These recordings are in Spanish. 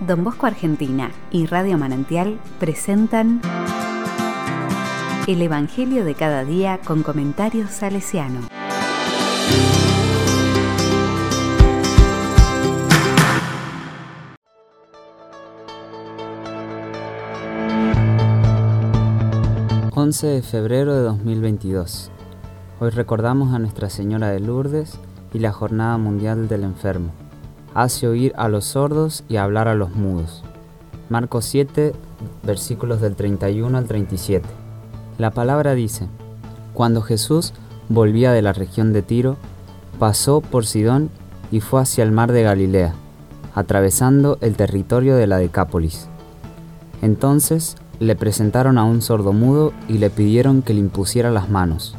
Don Bosco Argentina y Radio Manantial presentan El Evangelio de cada día con comentarios salesiano. ...11 de febrero de 2022... Hoy recordamos a Nuestra Señora de Lourdes y la Jornada Mundial del Enfermo. Hace oír a los sordos y hablar a los mudos. Marcos 7, versículos del 31 al 37. La palabra dice, Cuando Jesús volvía de la región de Tiro, pasó por Sidón y fue hacia el mar de Galilea, atravesando el territorio de la Decápolis. Entonces le presentaron a un sordomudo y le pidieron que le impusiera las manos.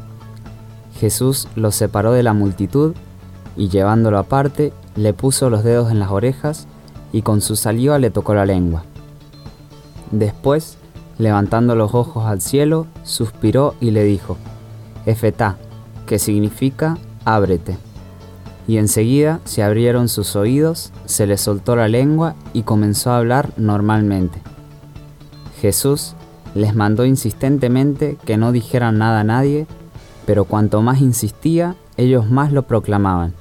Jesús lo separó de la multitud y llevándolo aparte, le puso los dedos en las orejas y con su saliva le tocó la lengua. Después, levantando los ojos al cielo, suspiró y le dijo, Efetá, que significa ábrete. Y enseguida se abrieron sus oídos, se le soltó la lengua y comenzó a hablar normalmente. Jesús les mandó insistentemente que no dijeran nada a nadie pero cuanto más insistía, ellos más lo proclamaban,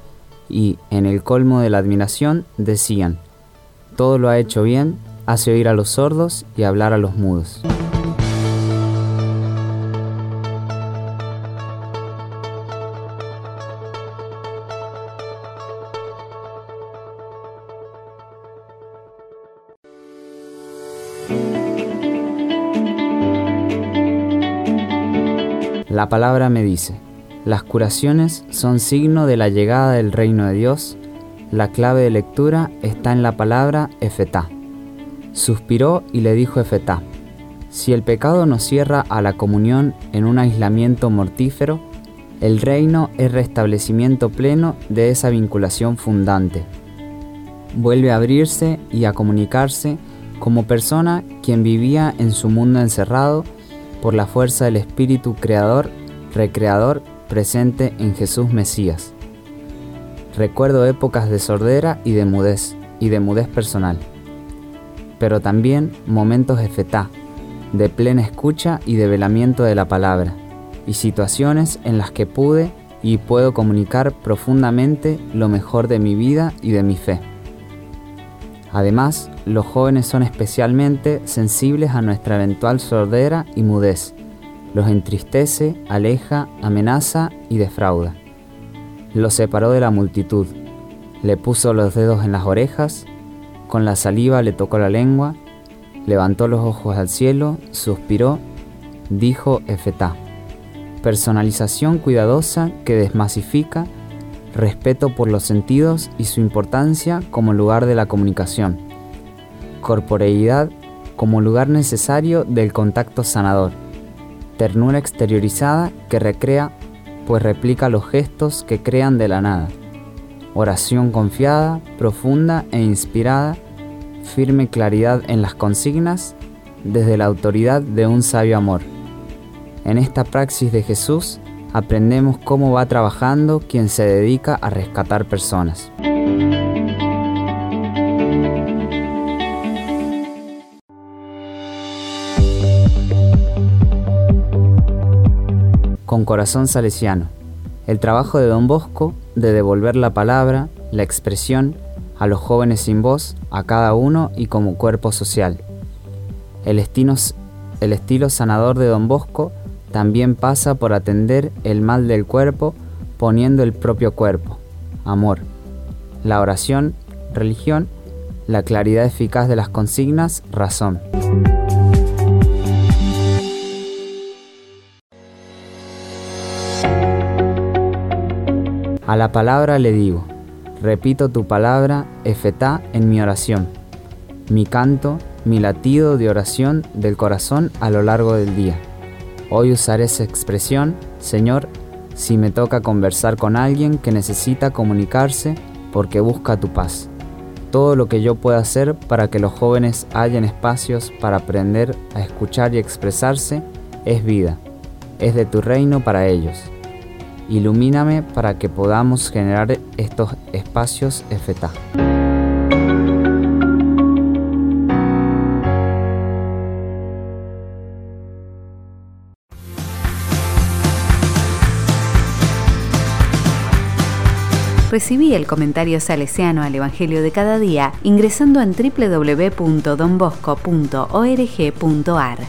y, en el colmo de la admiración, decían, Todo lo ha hecho bien, hace oír a los sordos y hablar a los mudos. La palabra me dice, las curaciones son signo de la llegada del reino de Dios. La clave de lectura está en la palabra efetá. Suspiró y le dijo efetá. Si el pecado nos cierra a la comunión en un aislamiento mortífero, el reino es restablecimiento pleno de esa vinculación fundante. Vuelve a abrirse y a comunicarse como persona quien vivía en su mundo encerrado por la fuerza del Espíritu Creador, Recreador presente en Jesús Mesías. Recuerdo épocas de sordera y de mudez, y de mudez personal, pero también momentos de fetá, de plena escucha y de velamiento de la palabra, y situaciones en las que pude y puedo comunicar profundamente lo mejor de mi vida y de mi fe. Además, los jóvenes son especialmente sensibles a nuestra eventual sordera y mudez. Los entristece, aleja, amenaza y defrauda. Los separó de la multitud, le puso los dedos en las orejas, con la saliva le tocó la lengua, levantó los ojos al cielo, suspiró, dijo Efetá. Personalización cuidadosa que desmasifica respeto por los sentidos y su importancia como lugar de la comunicación, corporeidad como lugar necesario del contacto sanador, ternura exteriorizada que recrea pues replica los gestos que crean de la nada, oración confiada, profunda e inspirada, firme claridad en las consignas desde la autoridad de un sabio amor. En esta praxis de Jesús, aprendemos cómo va trabajando quien se dedica a rescatar personas. Con corazón salesiano, el trabajo de don Bosco de devolver la palabra, la expresión, a los jóvenes sin voz, a cada uno y como cuerpo social. El estilo, el estilo sanador de don Bosco también pasa por atender el mal del cuerpo poniendo el propio cuerpo, amor, la oración, religión, la claridad eficaz de las consignas, razón. A la palabra le digo, repito tu palabra, efetá, en mi oración, mi canto, mi latido de oración del corazón a lo largo del día. Hoy usaré esa expresión, Señor, si me toca conversar con alguien que necesita comunicarse porque busca tu paz. Todo lo que yo pueda hacer para que los jóvenes hayan espacios para aprender a escuchar y expresarse es vida, es de tu reino para ellos. Ilumíname para que podamos generar estos espacios EFETA. Recibí el comentario salesiano al Evangelio de cada día ingresando en www.donbosco.org.ar.